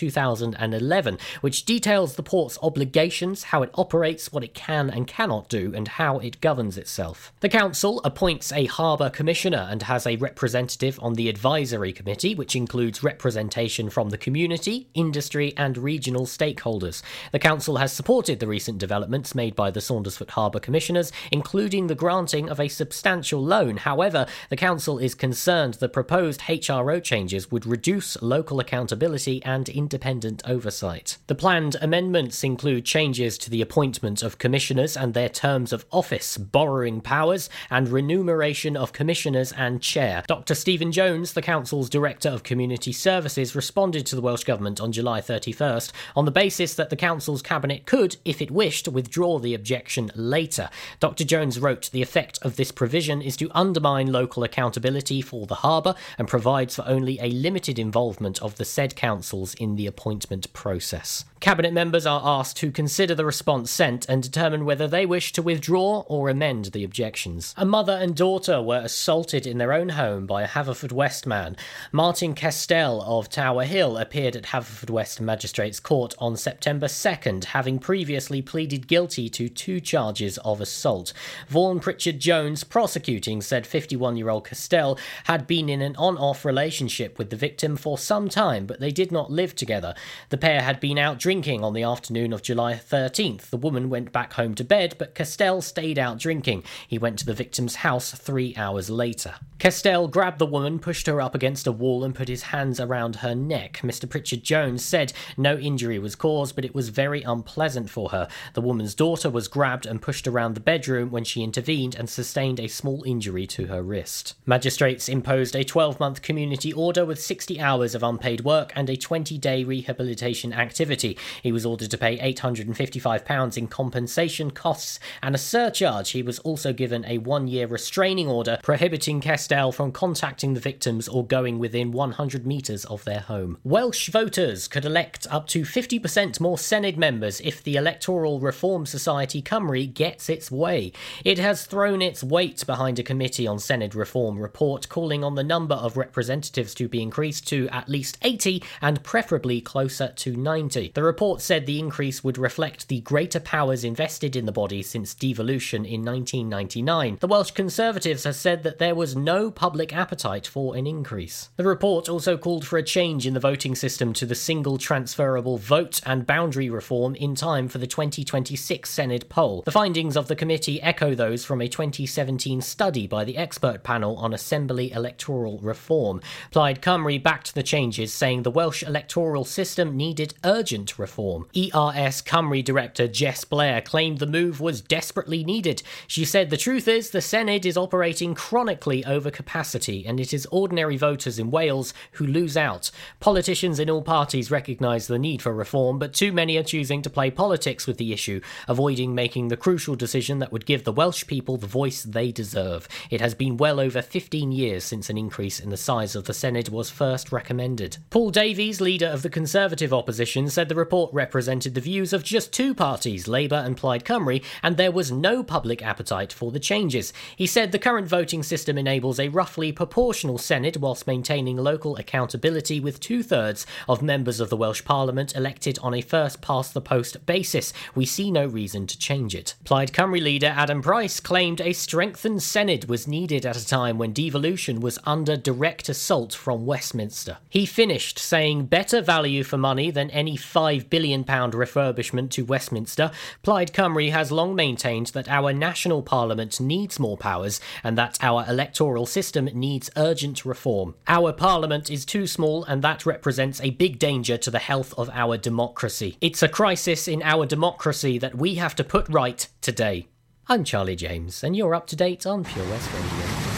2011, which details the port's obligations, how it operates, what it can and cannot do, and how it governs itself. The Council appoints a Harbour Commissioner and has a representative on the Advisory Committee, which includes representation from the community, industry, and regional stakeholders. The Council has supported the recent developments made by the Saundersfoot Harbour Commissioners, including the granting of a substantial loan. However, the Council is concerned the proposed HRO changes would reduce local accountability and independent oversight. The planned amendments include changes to the appointment of commissioners and their terms of office, borrowing powers, and remuneration of commissioners and chair. Dr. Stephen Jones, the Council's Director of Community Services, responded to the Welsh Government on July 31st on the basis that the Council's Cabinet could, if it wished, withdraw the objection later. Dr. Jones wrote The effect of this provision is to undermine local accountability for the harbour and provides for only a limited involvement of the said councils in the appointment process. Cabinet members are asked to consider the response sent and determine whether they wish to withdraw or amend the objections. A mother and daughter were assaulted in their own home by a Haverfordwest man. Martin Castell of Tower Hill appeared at Haverfordwest Magistrates Court on September 2nd, having previously pleaded guilty to two charges of assault. Vaughan Pritchard Jones, prosecuting, said 51 year old Castell had been in an on off relationship with the victim for some time, but they did not live together. The pair had been out drinking on the afternoon of July 13th. The woman went back home to bed, but Castell stayed out drinking. He went to the victim's house three hours later. Castell grabbed the woman, pushed her up against a wall, and put his hands around her neck. Mr. Pritchard Jones said no injury was caused, but it was very unpleasant for her. The woman's daughter was grabbed and pushed around the bedroom when she intervened and sustained a small injury to her wrist. Magistrates imposed a 12 month community order with 60 hours of unpaid work and a 20 day rehabilitation activity. He was ordered to pay £855 in compensation costs and a surcharge. He was also given a one year restraining order prohibiting Castell from contacting the victims or going within 100 metres of their home. Welsh voters could elect up to 50% more Senedd members if the Electoral Reform Society Cymru gets its way. It has thrown its weight behind a committee on Senedd reform report calling on the number of representatives to be increased to at least 80 and preferably closer to 90. The report said the increase would reflect the greater powers invested in the body since devolution in 1999. The Welsh Conservatives have said that there was no public appetite for an increase. The report also called for a change in the voting system to the single transferable vote and boundary reform in time for the 2026 Senedd poll. The findings of the committee echo those from a 2017 study by the expert panel on Assembly electoral reform. Plaid Cymru backed the changes, saying the Welsh electoral system needed urgent reform. ERS Cymru director Jess Blair claimed the move was desperately needed. She said the truth is the Senedd is operating chronically over capacity and it is ordinary voters in Wales who lose out. Politicians in all parties recognise the need for reform, but too many are choosing to play politics with the issue, avoiding making the crucial decision that would give the Welsh people the voice they deserve. It has been well over 15 years since an increase in the size of the Senedd was first recommended. Paul Davies, leader of the Conservative opposition, said the report represented the views of just two parties, Labour and Plaid Cymru, and there was no public appetite for the changes. He said the current voting system enables a roughly proportional Senedd whilst maintaining local accountability with two thirds of members of the Welsh Parliament elected on a first past the post basis. We see no reason to change it. Plaid Cymru leader Adam Price claimed a strengthened Senedd was needed at a time when devolution was under direct assault from Westminster. He finished saying better value for money than any £5 billion refurbishment to Westminster. Plaid Cymru has long maintained that our national parliament needs more powers and that our electoral system needs urgent reform. Our parliament is too small and that represents a big danger to the health of our democracy. It's a crisis in our democracy that we have to put right today. I'm Charlie James, and you're up to date on Pure West Radio.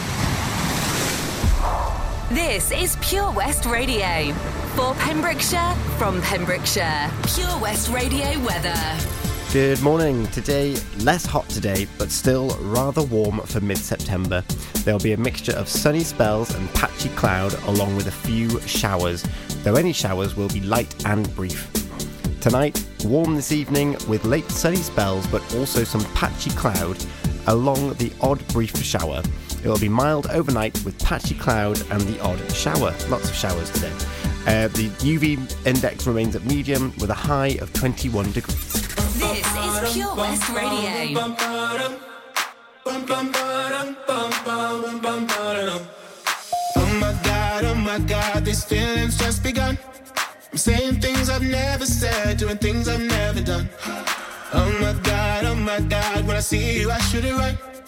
This is Pure West Radio. For Pembrokeshire, from Pembrokeshire. Pure West Radio weather. Good morning. Today, less hot today, but still rather warm for mid September. There'll be a mixture of sunny spells and patchy cloud, along with a few showers, though any showers will be light and brief. Tonight, warm this evening with late sunny spells, but also some patchy cloud, along the odd brief shower. It will be mild overnight with patchy cloud and the odd shower. Lots of showers today. Uh, the UV index remains at medium with a high of 21 degrees. This is Pure West Radio. Oh my god, oh my god, these feelings just begun. I'm saying things I've never said, doing things I've never done. Oh my god, oh my god, when I see you, I should it right.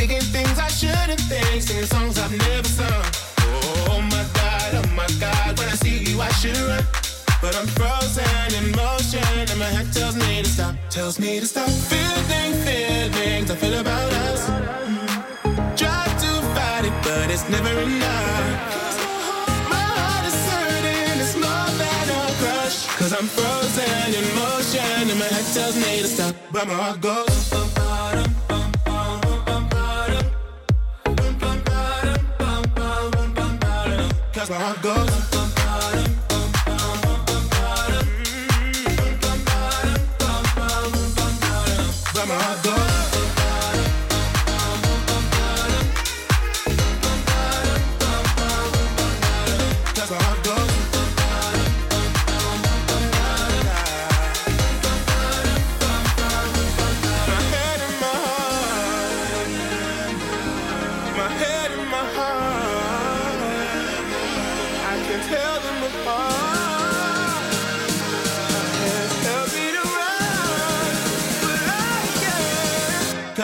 Thinking things I shouldn't think, singing songs I've never sung. Oh my god, oh my god, when I see you I should run. But I'm frozen in motion, and my head tells me to stop, tells me to stop. Feeling feelings I feel about us. Try to fight it, but it's never enough. My heart is hurting, it's more than a crush. Cause I'm frozen in motion, and my head tells me to stop, but my heart goes. My heart goes.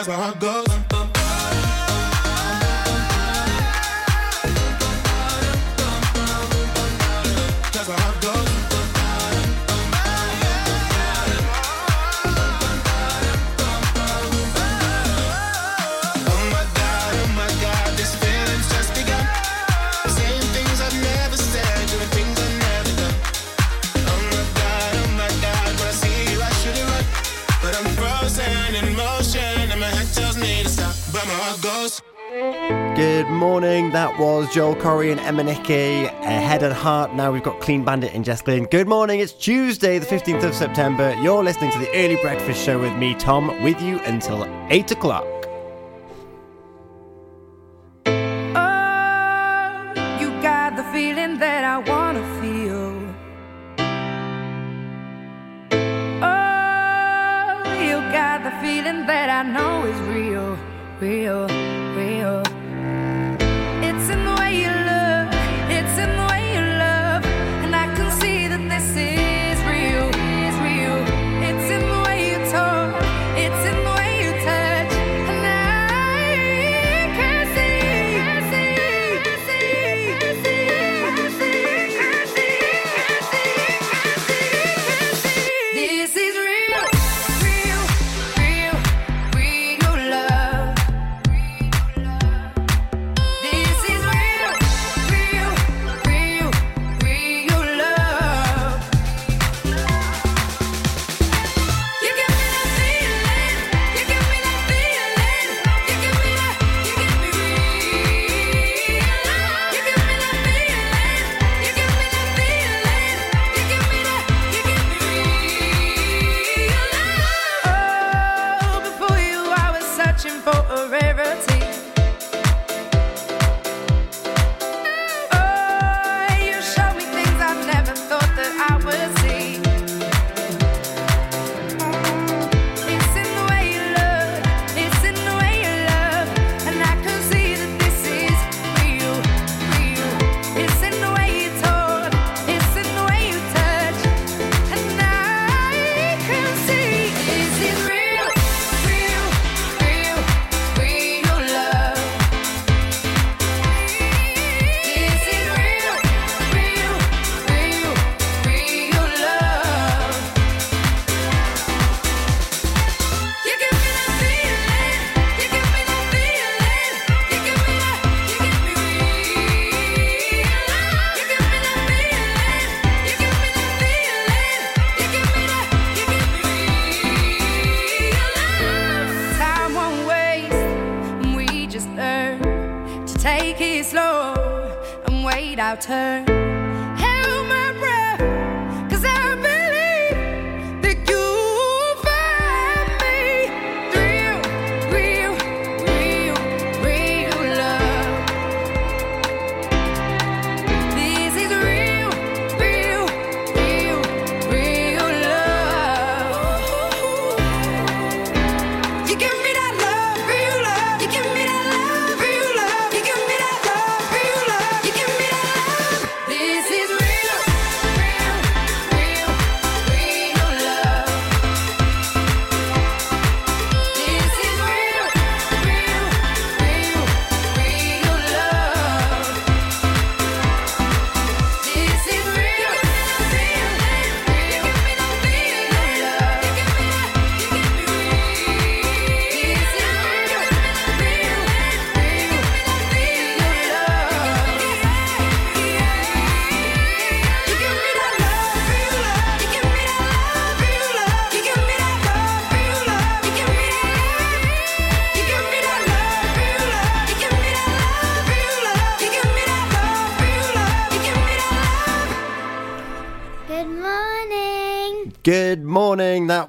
Can't. Cause goes. Good morning. That was Joel Corry and MNEK. Head and Heart. Now we've got Clean Bandit and Jess Glynne. Good morning. It's Tuesday, the 15th of September. You're listening to the Early Breakfast Show with me, Tom, with you until 8 o'clock.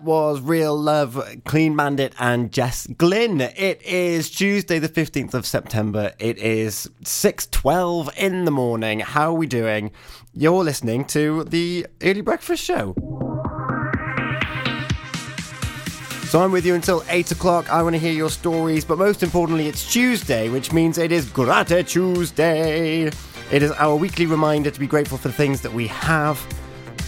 Was Real Love, Clean Bandit, and Jess Glynne. It is Tuesday, the 15th of September. It is 6.12 in the morning. How are we doing? You're listening to the Early Breakfast Show. So I'm with you until 8 o'clock. I want to hear your stories, but most importantly, it's Tuesday, which means it is Grata Tuesday. It is our weekly reminder to be grateful for the things that we have,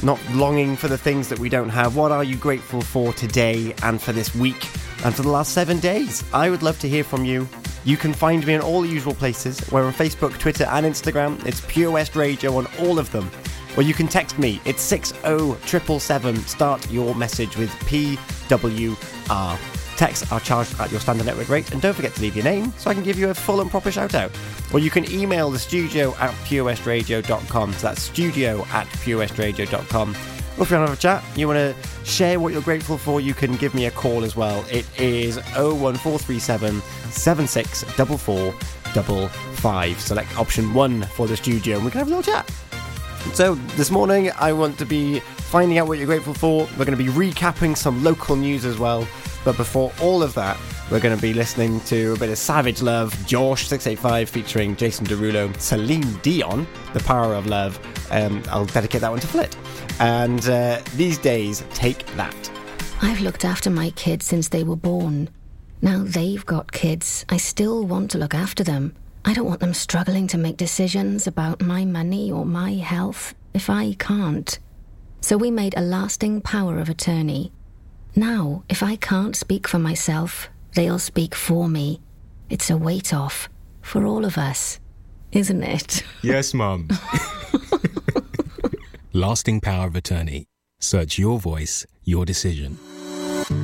not longing for the things that we don't have. What are you grateful for today and for this week and for the last seven days? I would love to hear from you. You can find me in all the usual places. We're on Facebook, Twitter, and Instagram. It's Pure West Radio on all of them. Or you can text me. It's 60777. Start your message with PWR. Texts are charged at your standard network rate, and don't forget to leave your name so I can give you a full and proper shout out. Or you can email the studio at purewestradio.com. So that's studio at purewestradio.com. Or if you want to have a chat, you want to share what you're grateful for, you can give me a call as well. It is 01437 764455. Select option one for the studio, and we can have a little chat. So, this morning I want to be finding out what you're grateful for. We're going to be recapping some local news as well. But before all of that, we're going to be listening to a bit of Savage Love, Jawsh 685 featuring Jason Derulo, Celine Dion, The Power of Love. Um, I'll dedicate that one to Flit. And uh, these days, take that. I've looked after my kids since they were born. Now they've got kids. I still want to look after them. I don't want them struggling to make decisions about my money or my health if I can't. So we made a lasting power of attorney. Now, if I can't speak for myself, they'll speak for me. It's a weight off for all of us, isn't it? Yes, Mum. Lasting power of attorney. Search your voice, your decision.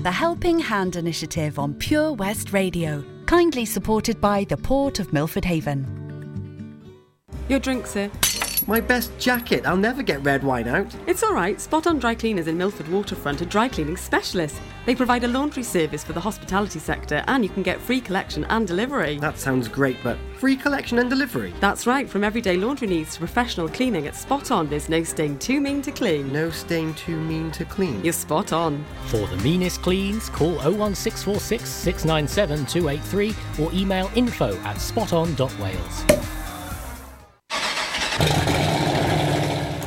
The Helping Hand Initiative on Pure West Radio, kindly supported by the Port of Milford Haven. Your drink, sir. My best jacket. I'll never get red wine out. It's all right. Spot on Dry Cleaners in Milford Waterfront are dry cleaning specialists. They provide a laundry service for the hospitality sector and you can get free collection and delivery. That sounds great, but free collection and delivery? That's right. From everyday laundry needs to professional cleaning at Spot On, there's no stain too mean to clean. No stain too mean to clean. You're spot on. For the meanest cleans, call 01646 697 283 or email info at spoton.wales.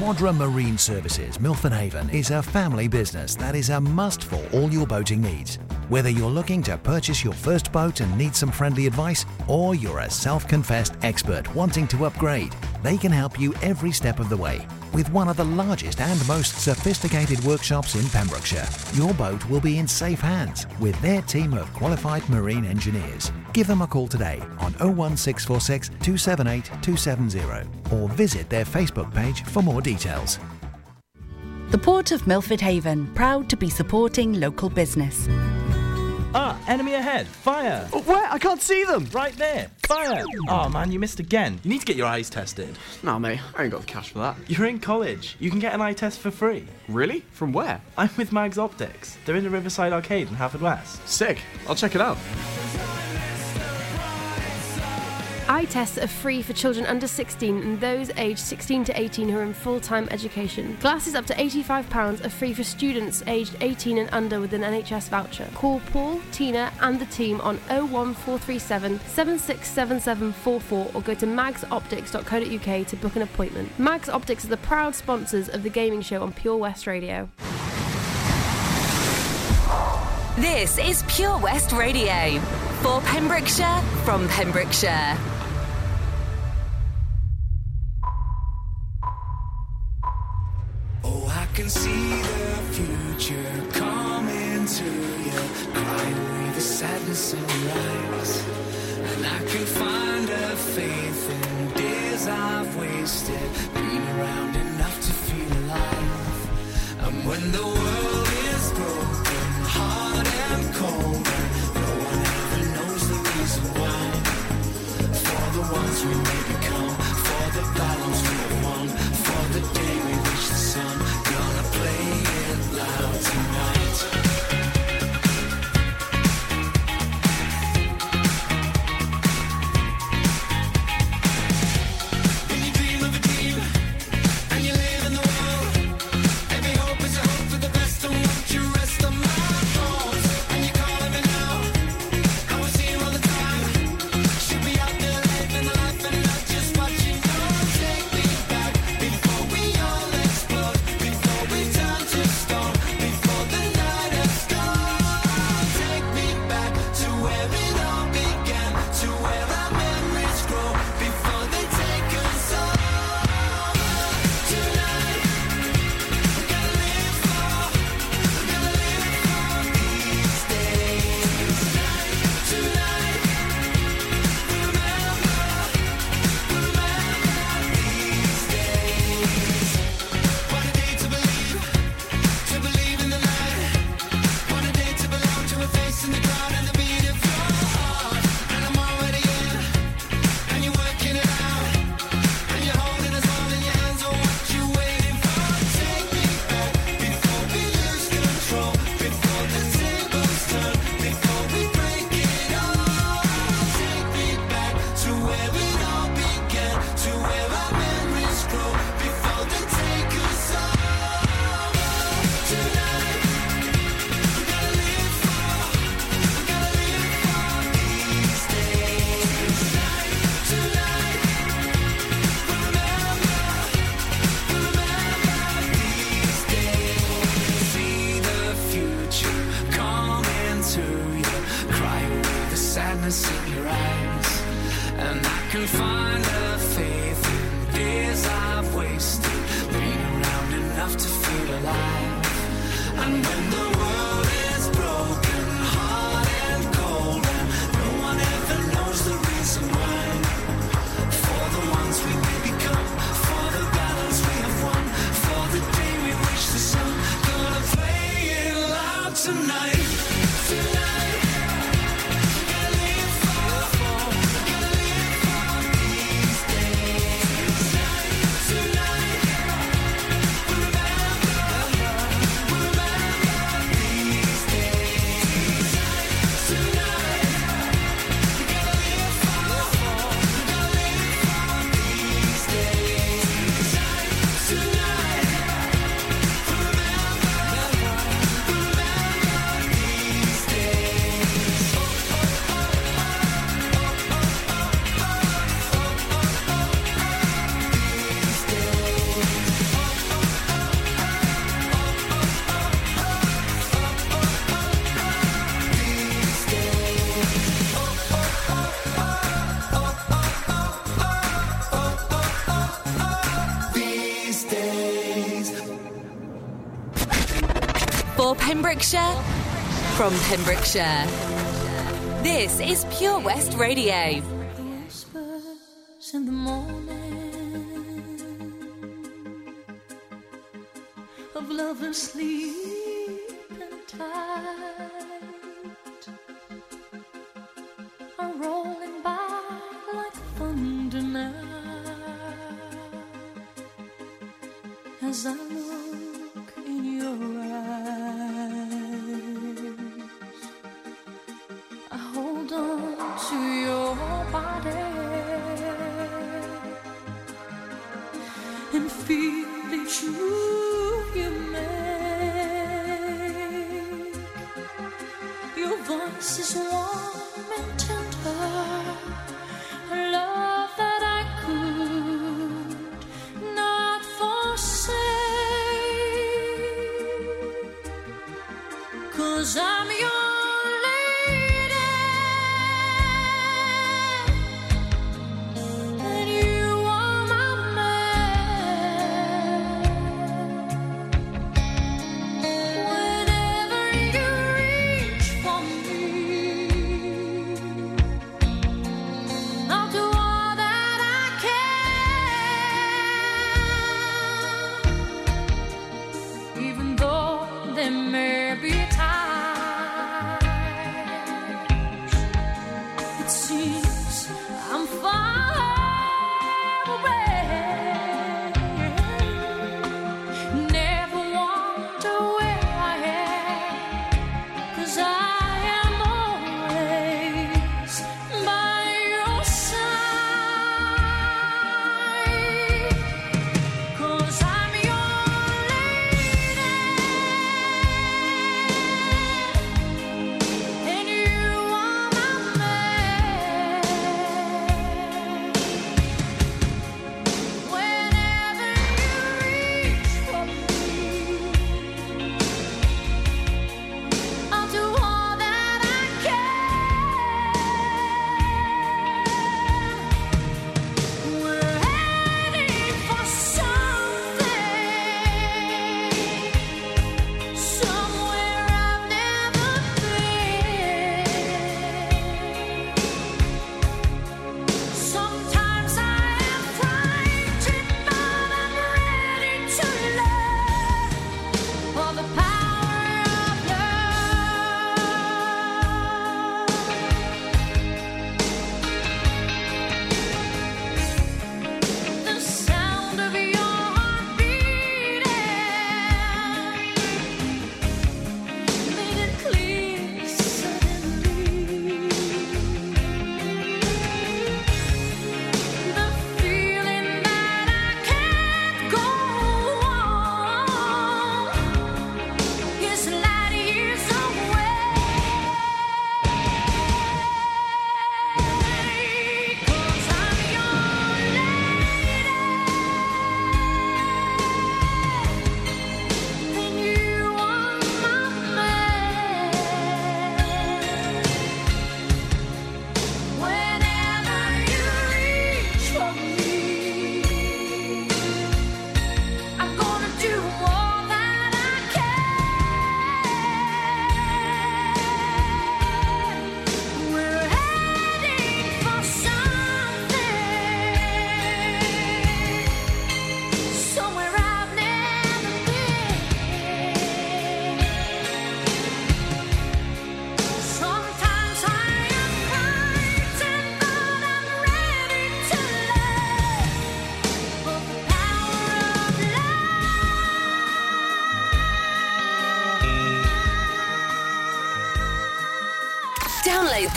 Quadra Marine Services, Milford Haven, is a family business that is a must for all your boating needs. Whether you're looking to purchase your first boat and need some friendly advice, or you're a self confessed expert wanting to upgrade, they can help you every step of the way. With one of the largest and most sophisticated workshops in Pembrokeshire, your boat will be in safe hands with their team of qualified marine engineers. Give them a call today on 01646 278 270 or visit their Facebook page for more details. The Port of Milford Haven, proud to be supporting local business. Ah, enemy ahead. Fire. Where? I can't see them. Right there. Fire. Oh man, you missed again. You need to get your eyes tested. Nah, mate, I ain't got the cash for that. You're in college. You can get an eye test for free. Really? From where? I'm with Mags Optics. They're in the Riverside Arcade in Haverfordwest. Sick. I'll check it out. Eye tests are free for children under 16 and those aged 16 to 18 who are in full time education. Glasses up to £85 are free for students aged 18 and under with an NHS voucher. Call Paul, Tina, and the team on 01437 767744 or go to magsoptics.co.uk to book an appointment. Mags Optics are the proud sponsors of the gaming show on Pure West Radio. This is Pure West Radio for Pembrokeshire from Pembrokeshire. can see the future coming to you. Cry away the sadness and rise. And I can find a faith in days I've wasted. Been around enough to feel alive. And when the world is broken, hard and cold, no one ever knows the reason why. For the ones we may become, for the battle. from Pembrokeshire. This is Pure West Radio. cause I'm yours.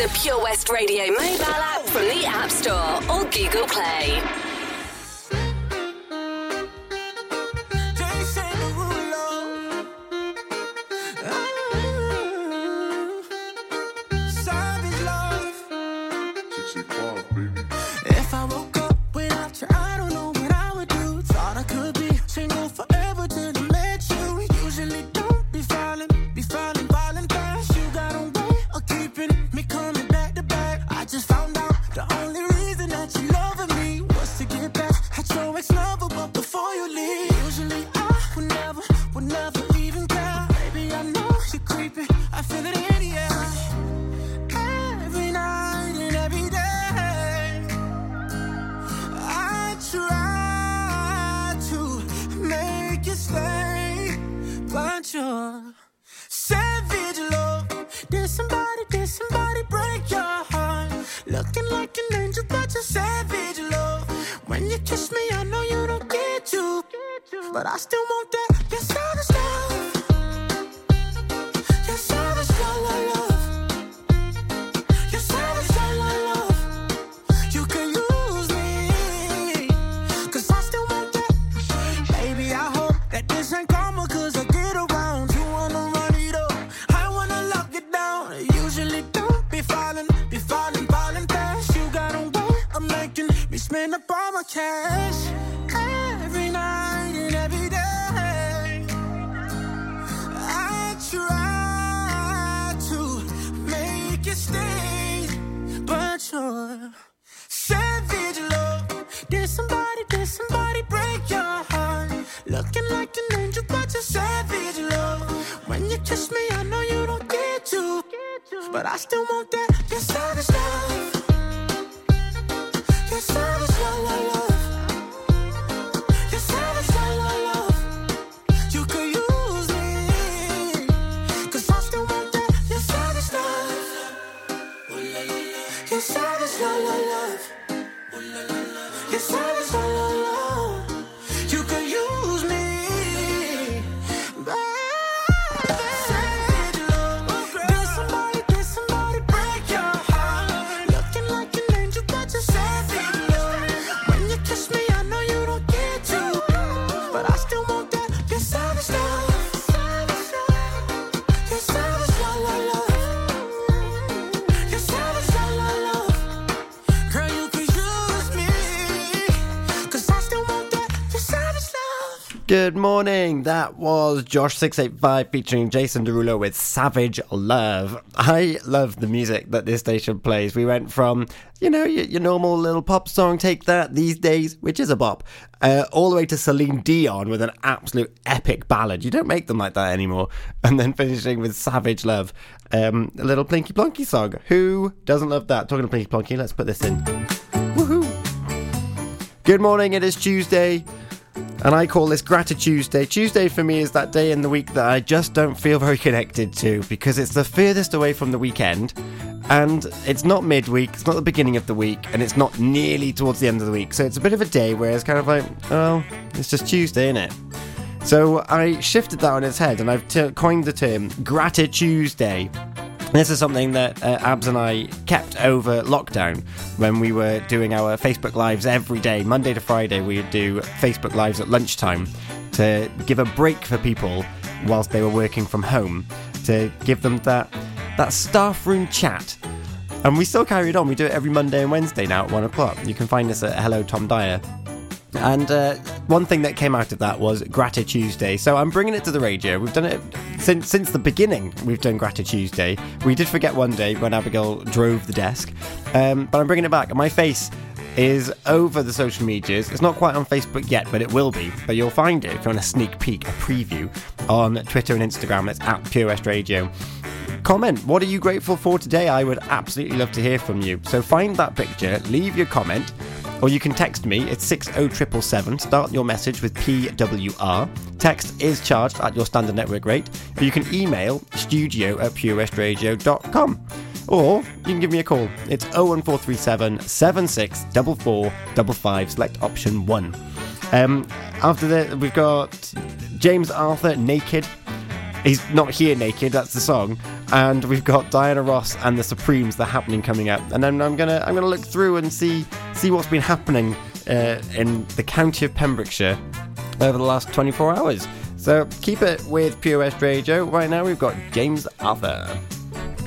the Pure West Radio mobile app from the App Store or Google Play. You're savage love, love. You're savage love, Good morning. That was Jawsh685 featuring Jason Derulo with Savage Love. I love the music that this station plays. We went from, you know, your, your normal little pop song, Take That, these days, which is a bop, uh, all the way to Celine Dion with an absolute epic ballad. You don't make them like that anymore. And then finishing with Savage Love, um, a little Plinky Plonky song. Who doesn't love that? Talking to Plinky Plonky, let's put this in. Woohoo! Good morning, it is Tuesday. And I call this Gratitude Tuesday. Tuesday for me is that day in the week that I just don't feel very connected to because it's the furthest away from the weekend and it's not midweek, it's not the beginning of the week, and it's not nearly towards the end of the week. So it's a bit of a day where it's kind of like, oh, it's just Tuesday, isn't it? So I shifted that on its head and I've t- coined the term Gratitude Tuesday. This is something that uh, Abz and I kept over lockdown when we were doing our Facebook Lives every day. Monday to Friday, we would do Facebook Lives at lunchtime to give a break for people whilst they were working from home, to give them that, that staff room chat. And we still carried on. We do it every Monday and Wednesday now at one o'clock. You can find us at Hello Tom Dyer. And uh, one thing that came out of that was Gratitude Tuesday. So I'm bringing it to the radio. We've done it since since the beginning. We've done Gratitude Tuesday. We did forget one day when Abigail drove the desk, um, but I'm bringing it back. My face is over the social medias. It's not quite on Facebook yet, but it will be. But you'll find it if you want a sneak peek, a preview on Twitter and Instagram. It's at Pure West Radio comment. What are you grateful for today? I would absolutely love to hear from you. So find that picture, leave your comment, or you can text me. It's 60777. Start your message with PWR. Text is charged at your standard network rate. Or you can email studio at purewestradio.com. Or you can give me a call. It's 01437 764455. Select option 1. Um, after that, we've got James Arthur Naked. He's not here naked. That's the song, and we've got Diana Ross and the Supremes. The happening coming up, and then I'm gonna I'm gonna look through and see see what's been happening uh, in the county of Pembrokeshire over the last 24 hours. So keep it with West Radio. Right now we've got James Arthur.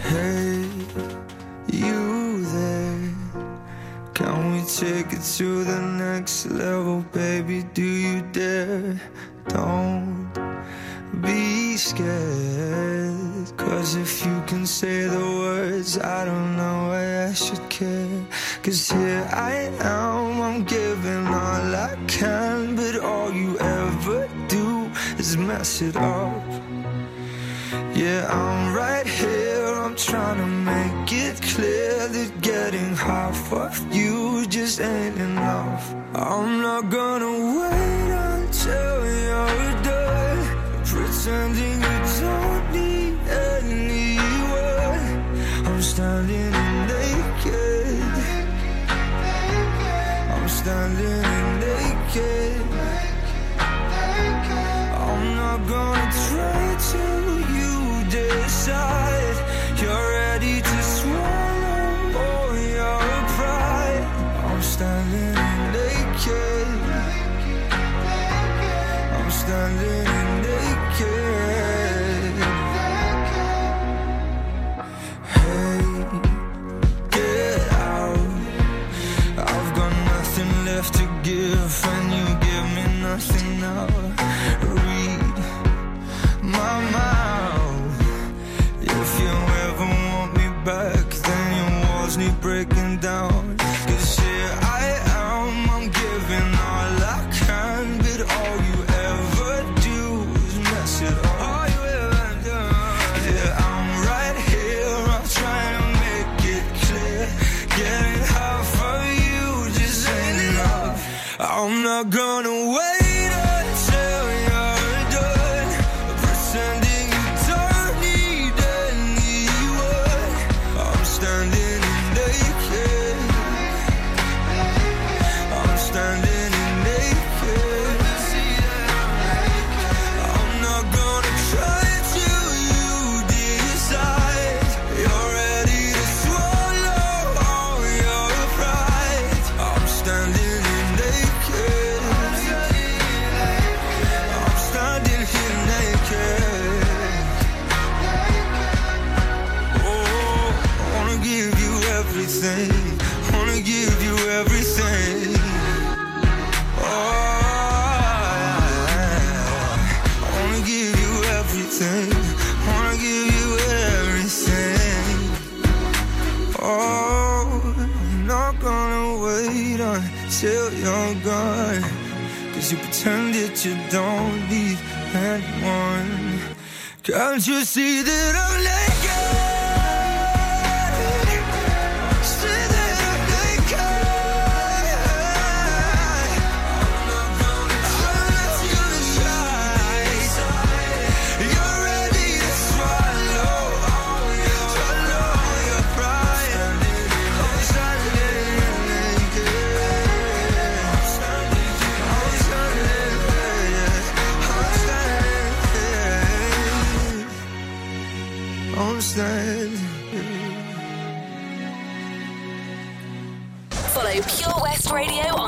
Hey, you there? Can we take it to the next level, baby? Do you dare? Don't be scared. Cause if you can say the words, I don't know why I should care. Cause here I am, I'm giving all I can, but all you ever do is mess it up. Yeah, I'm right here. I'm trying to make it clear that getting half of you just ain't enough. I'm not gonna wait until you're done pretending you don't need anyone. I'm standing naked. I'm standing take. Wanna give you everything. Oh, I'm not gonna wait until you're gone. Cause you pretend that you don't need anyone. Can't you see that I'm late?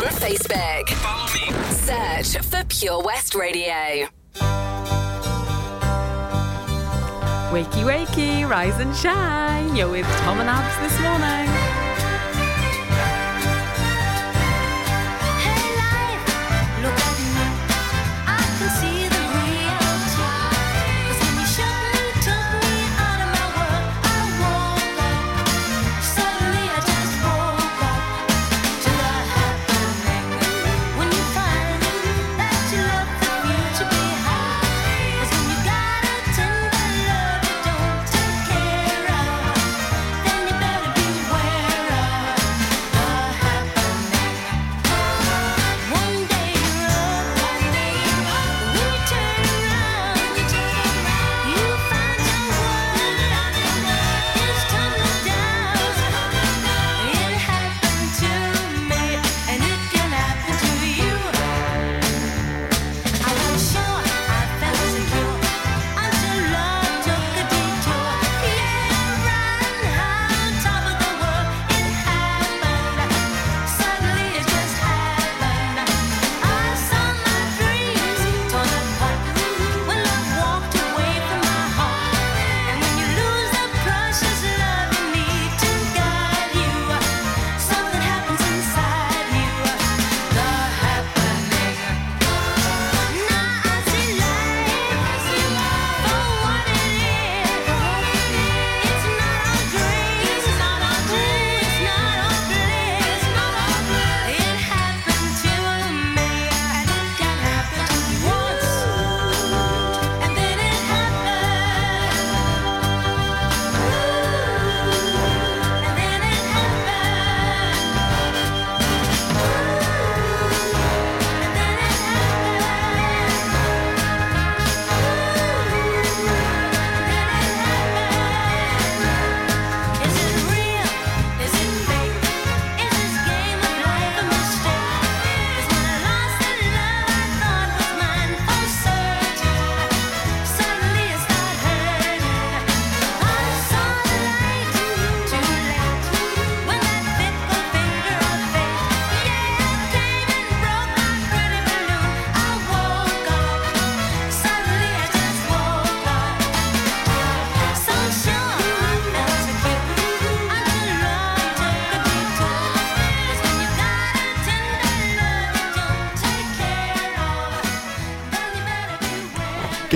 on Facebook. Follow me. Search for Pure West Radio. Wakey, wakey, rise and shine. You're with Tom and Abz this morning.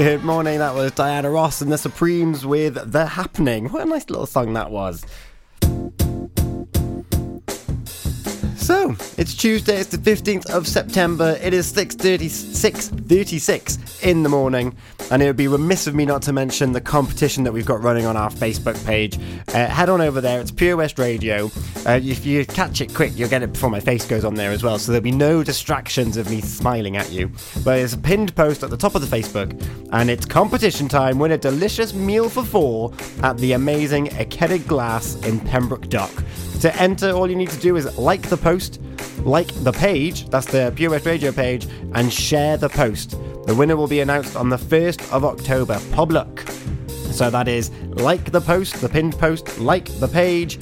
Good morning, that was Diana Ross and the Supremes with The Happening. What a nice little song that was. So, it's Tuesday, it's the 15th of September, it is 6.36 in the morning, and it would be remiss of me not to mention the competition that we've got running on our Facebook page. Uh, head on over there, it's Pure West Radio. Uh, if you catch it quick, you'll get it before my face goes on there as well, so there'll be no distractions of me smiling at you. But there's a pinned post at the top of the Facebook, and it's competition time. Win a delicious meal for four at the amazing Ekedig Glass in Pembroke Dock. To enter, all you need to do is like the post, like the page, that's the Pure West Radio page, and share the post. The winner will be announced on the 1st of October. Public. So that is like the post, the pinned post, like the page,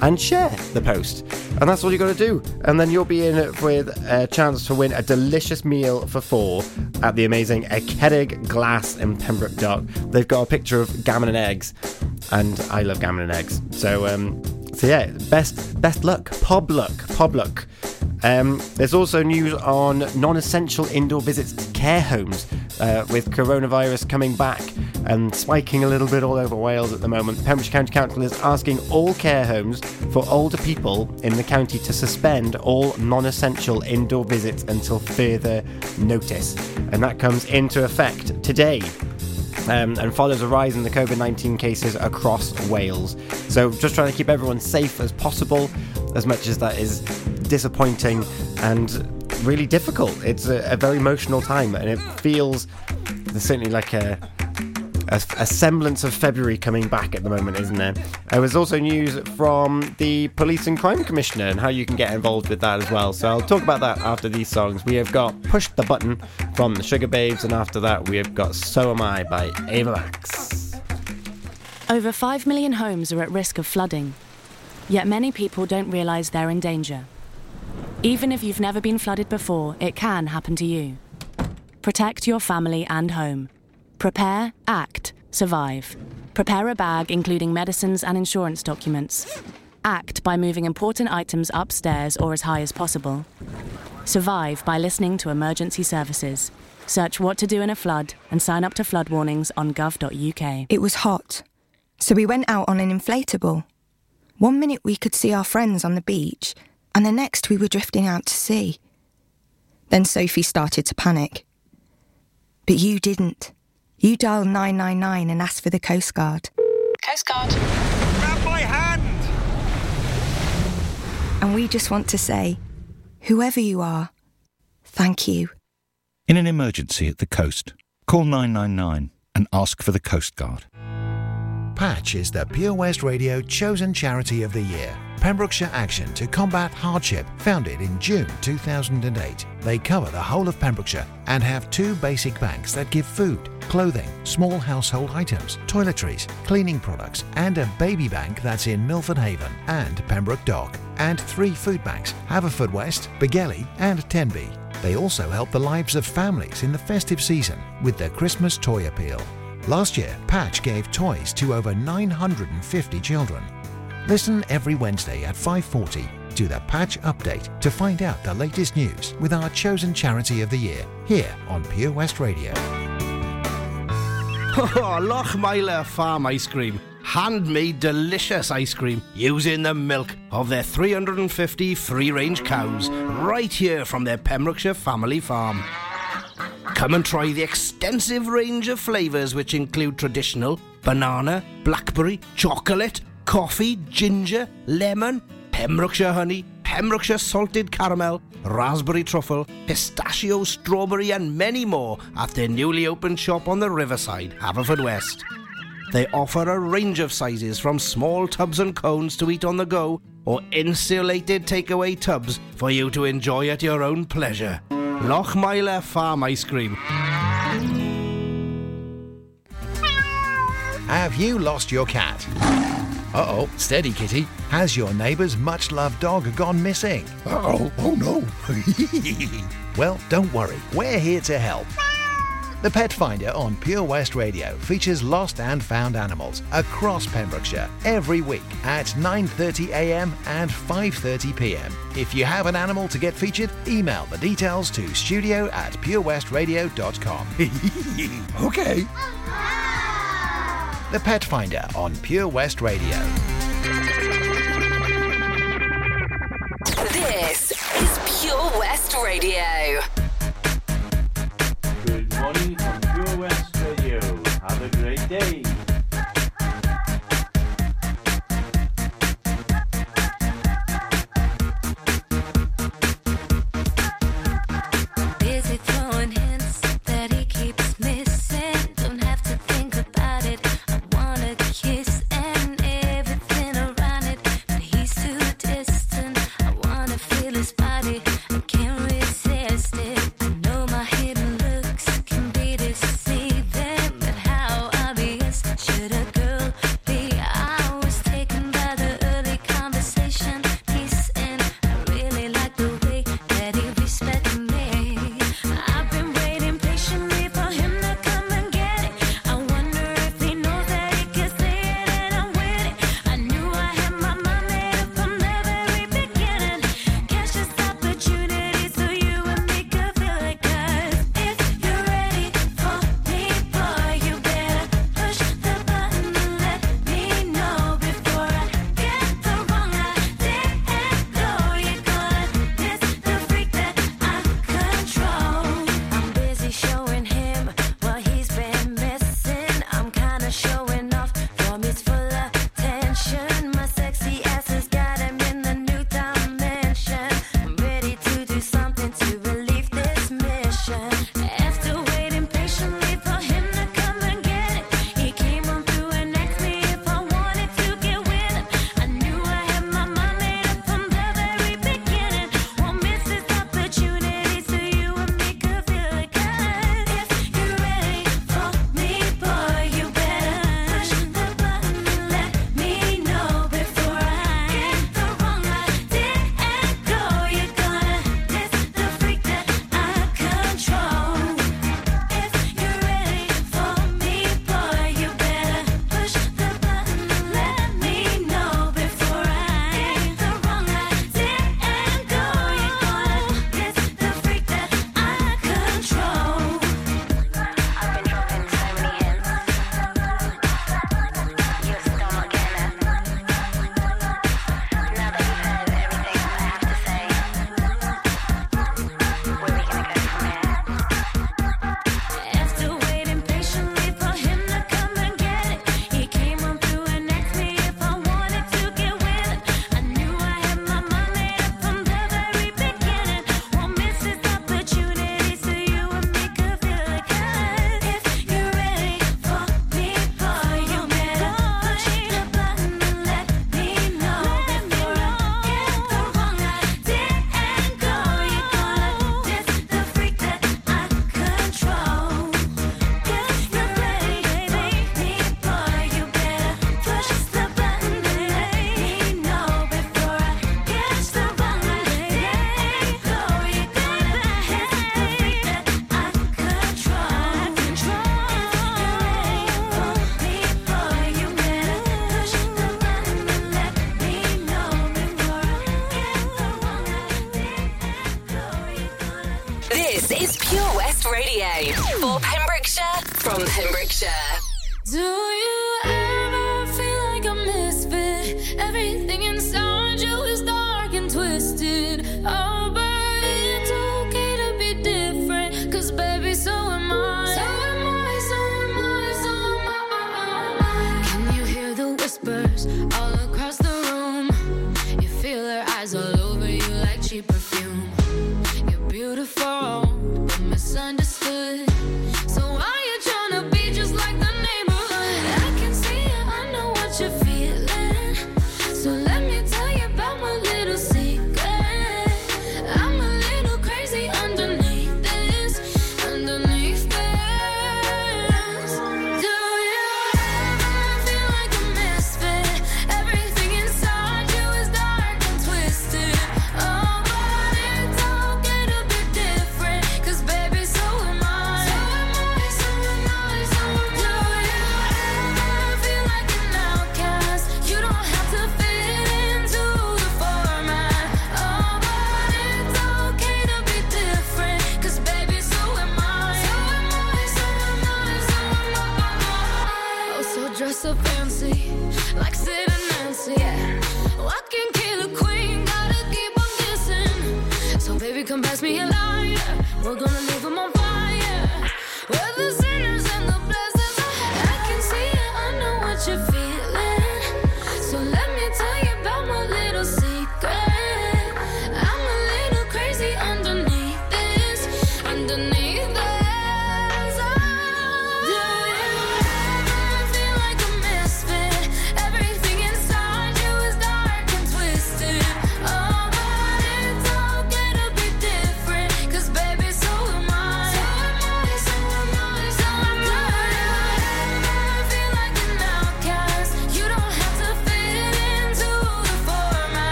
and share the post. And that's all you got to do. And then you'll be in with a chance to win a delicious meal for four at the amazing Ekedig Glass in Pembroke Dock. They've got a picture of gammon and eggs, and I love gammon and eggs. So, um, so yeah, best best luck, pob luck, pob luck. Um, there's also news on non-essential indoor visits to care homes, uh, with coronavirus coming back and spiking a little bit all over Wales at the moment. Pembrokeshire County Council is asking all care homes for older people in the county to suspend all non-essential indoor visits until further notice, and that comes into effect today um, and follows a rise in the COVID 19 cases across Wales. So, just trying to keep everyone safe as possible, as much as that is disappointing and really difficult. It's a, a very emotional time, and it feels certainly like a. A, a semblance of February coming back at the moment, isn't there? Uh, there was also news from the Police and Crime Commissioner and how you can get involved with that as well. So I'll talk about that after these songs. We have got Push the Button from the Sugababes, and after that, we have got So Am I by Ava Max. Over 5 million homes are at risk of flooding, yet many people don't realise they're in danger. Even if you've never been flooded before, it can happen to you. Protect your family and home. Prepare, act, survive. Prepare a bag including medicines and insurance documents. Act by moving important items upstairs or as high as possible. Survive by listening to emergency services. Search what to do in a flood and sign up to flood warnings on gov.uk. It was hot, so we went out on an inflatable. One minute we could see our friends on the beach, and the next we were drifting out to sea. Then Sophie started to panic. But you didn't. You dial 999 and ask for the Coast Guard. Coast Guard. Grab my hand! And we just want to say, whoever you are, thank you. In an emergency at the coast, call 999 and ask for the Coast Guard. Patch is the Pure West Radio chosen charity of the year. Pembrokeshire Action to Combat Hardship, founded in June 2008. They cover the whole of Pembrokeshire and have two basic banks that give food, clothing, small household items, toiletries, cleaning products, and a baby bank that's in Milford Haven and Pembroke Dock, and three food banks, Haverfordwest, Begelly, and Tenby. They also help the lives of families in the festive season with their Christmas toy appeal. Last year, Patch gave toys to over 950 children. Listen every Wednesday at 5:40 to the Patch Update to find out the latest news with our chosen charity of the year here on Pure West Radio. Oh, Lochmeyler Farm Ice Cream. Handmade delicious ice cream using the milk of their 350 free range cows right here from their Pembrokeshire family farm. Come and try the extensive range of flavours which include traditional, banana, blackberry, chocolate, coffee, ginger, lemon, Pembrokeshire honey, Pembrokeshire salted caramel, raspberry truffle, pistachio, strawberry, and many more at their newly opened shop on the riverside, Haverfordwest. They offer a range of sizes from small tubs and cones to eat on the go or insulated takeaway tubs for you to enjoy at your own pleasure. Lochmeyler Farm Ice Cream. Have you lost your cat? Uh oh, steady kitty. Has your neighbour's much loved dog gone missing? Uh oh, oh no. well, don't worry, we're here to help. The Pet Finder on Pure West Radio features lost and found animals across Pembrokeshire every week at 9:30 a.m. and 5:30 p.m. If you have an animal to get featured, email the details to studio at purewestradio.com. okay. The Pet Finder on Pure West Radio. This is Pure West Radio.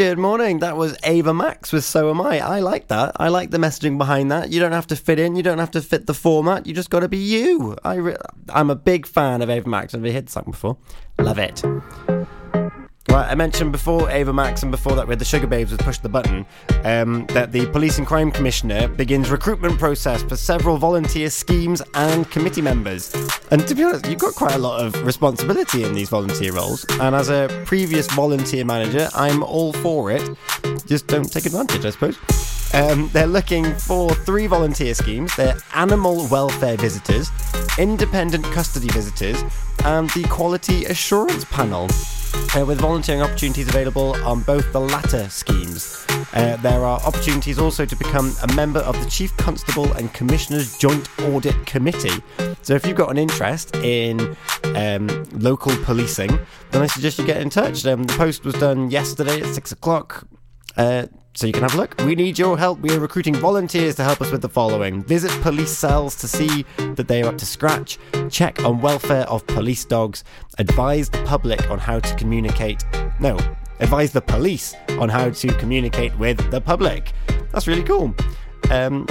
Good morning. That was Ava Max with So Am I. I like that. I like the messaging behind that. You don't have to fit in. You don't have to fit the format. You just got to be you. I re- I'm a big fan of Ava Max. I've never heard the song before. Love it. Well, I mentioned before Ava Max and before that we had the Sugababes with Push the Button um, that the Police and Crime Commissioner begins recruitment process for several volunteer schemes and committee members. And to be honest, you've got quite a lot of responsibility in these volunteer roles. And as a previous volunteer manager, I'm all for it. Just don't take advantage, I suppose. Um, they're looking for three volunteer schemes. They're animal welfare visitors, independent custody visitors, and the quality assurance panel. Uh, with volunteering opportunities available on both the latter schemes. Uh, there are opportunities also to become a member of the Chief Constable and Commissioner's Joint Audit Committee. So if you've got an interest in um, local policing, then I suggest you get in touch. Um, the post was done yesterday at six o'clock. Uh, so you can have a look. We need your help. We are recruiting volunteers to help us with the following visit police cells to see that they are up to scratch, check on welfare of police dogs, advise the public on how to communicate. No, advise the police on how to communicate with the public. That's really cool. Um,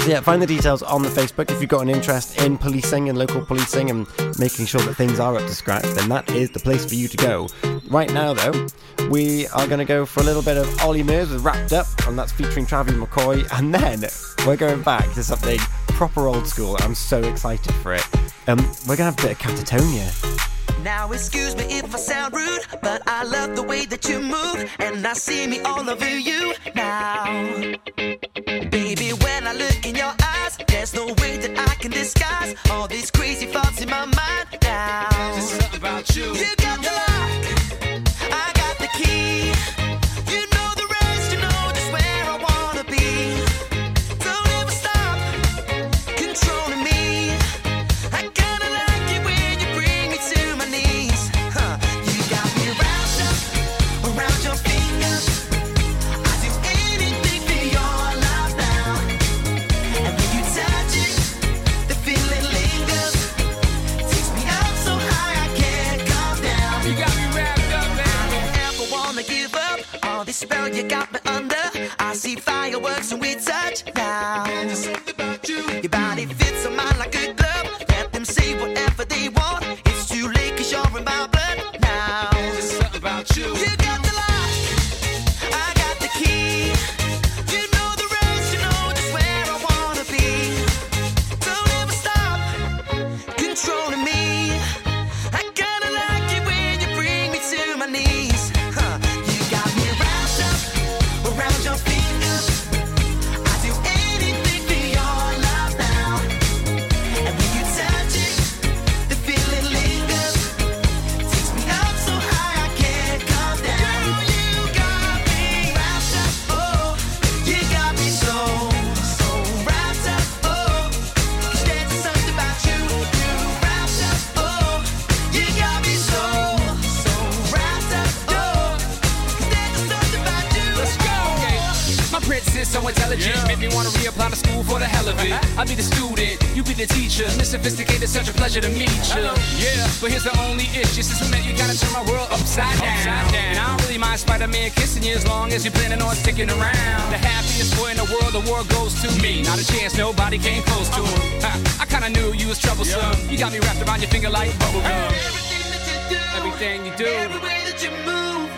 so yeah, find the details on the Facebook if you've got an interest in policing and local policing and making sure that things are up to scratch, then that is the place for you to go. Right now, though, we are going to go for a little bit of Ollie Murs with Wrapped Up, and that's featuring Travis McCoy, and then we're going back to something proper old school. I'm so excited for it. Um, we're going to have a bit of Catatonia. Now excuse me if I sound rude, but I love the way that you move, and I see me all over you now. Baby, when I look in your eyes, there's no way that I can disguise all these crazy thoughts in my mind now. There's something about you. You fireworks when we touch now. Be the teacher. Miss Sophisticated, such a pleasure to meet you. Yeah, but here's the only issue. Since we met, you gotta turn my world upside down. And I don't really mind Spider-Man kissing you as long as you're planning on sticking around. The happiest boy in the world, the world goes to me. Not a chance, nobody came close to him. Ha, I kinda knew you was troublesome. You got me wrapped around your finger like bubblegum. Everything you do. Everything you do, every way that you move,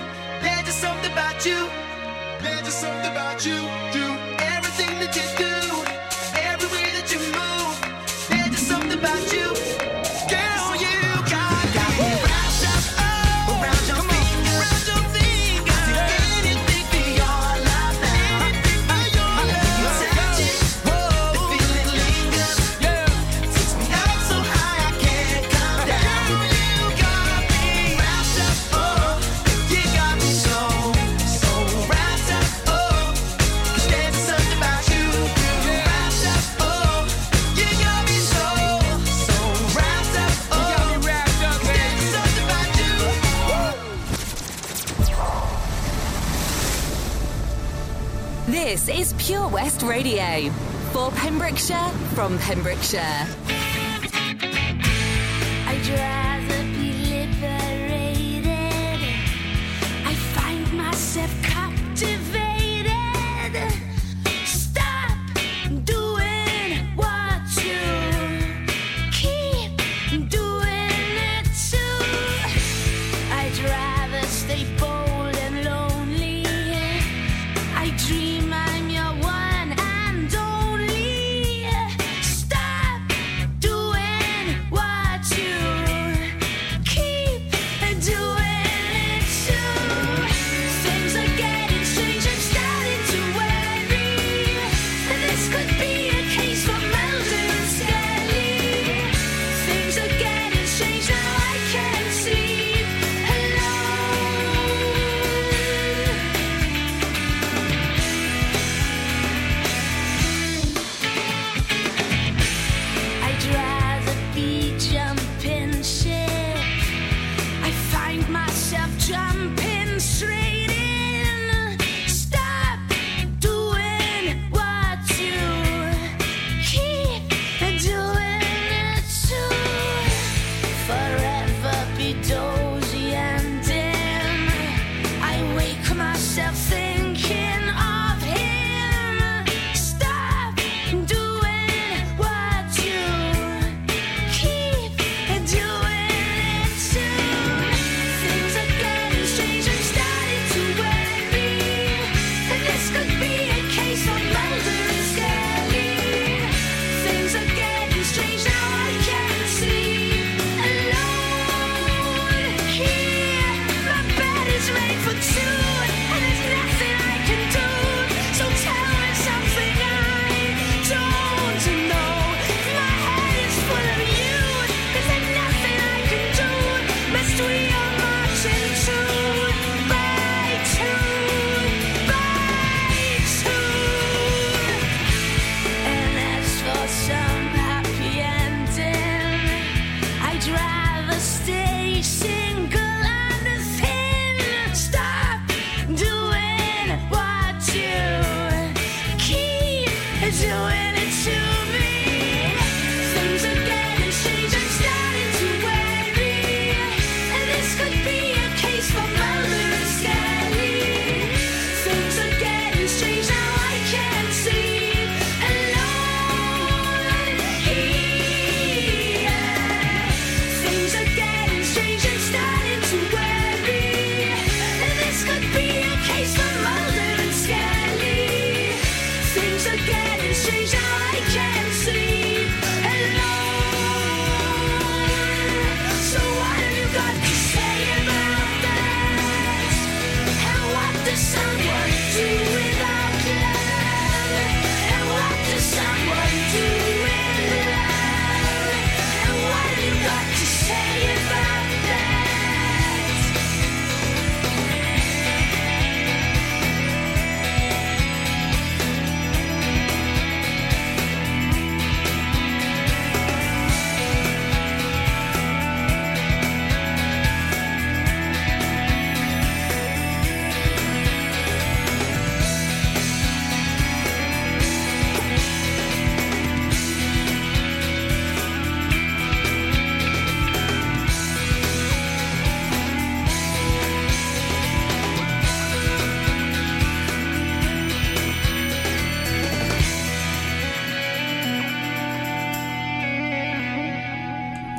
there's just something about you. There's just something about you. Pure West Radio for Pembrokeshire from Pembrokeshire.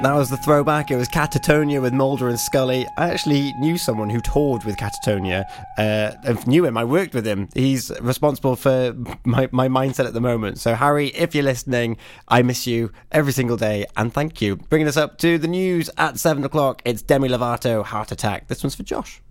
That was the throwback. It was Catatonia with Mulder and Scully. I actually knew someone who toured with Catatonia. Uh, knew him. I worked with him. He's responsible for my, my mindset at the moment. So, Harry, if you're listening, I miss you every single day and thank you. Bringing us up to the news at 7 o'clock, it's Demi Lovato, Heart Attack. This one's for Josh.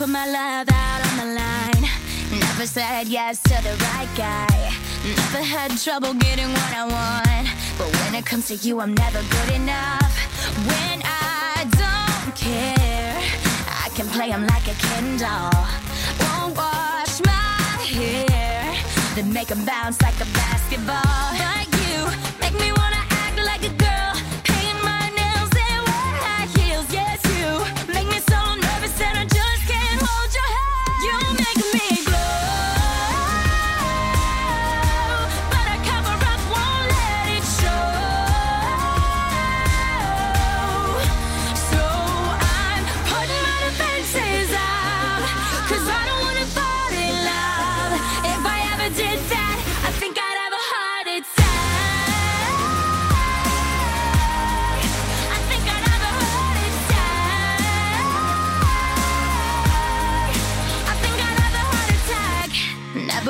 Put my love out on the line. Never said yes to the right guy. Never had trouble getting what I want. But when it comes to you, I'm never good enough. When I don't care, I can play him like a Ken doll. Won't wash my hair, then make him bounce like a basketball. But you make me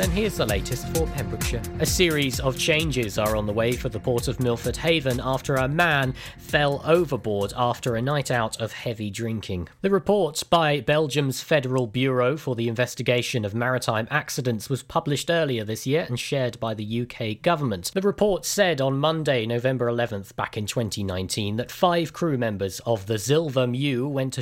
And here's the latest for Pembrokeshire. A series of changes are on the way for the port of Milford Haven after a man fell overboard after a night out of heavy drinking. The report by Belgium's Federal Bureau for the Investigation of Maritime Accidents was published earlier this year and shared by the UK government. The report said on Monday, November 11th, back in 2019, that five crew members of the Zilver Mew went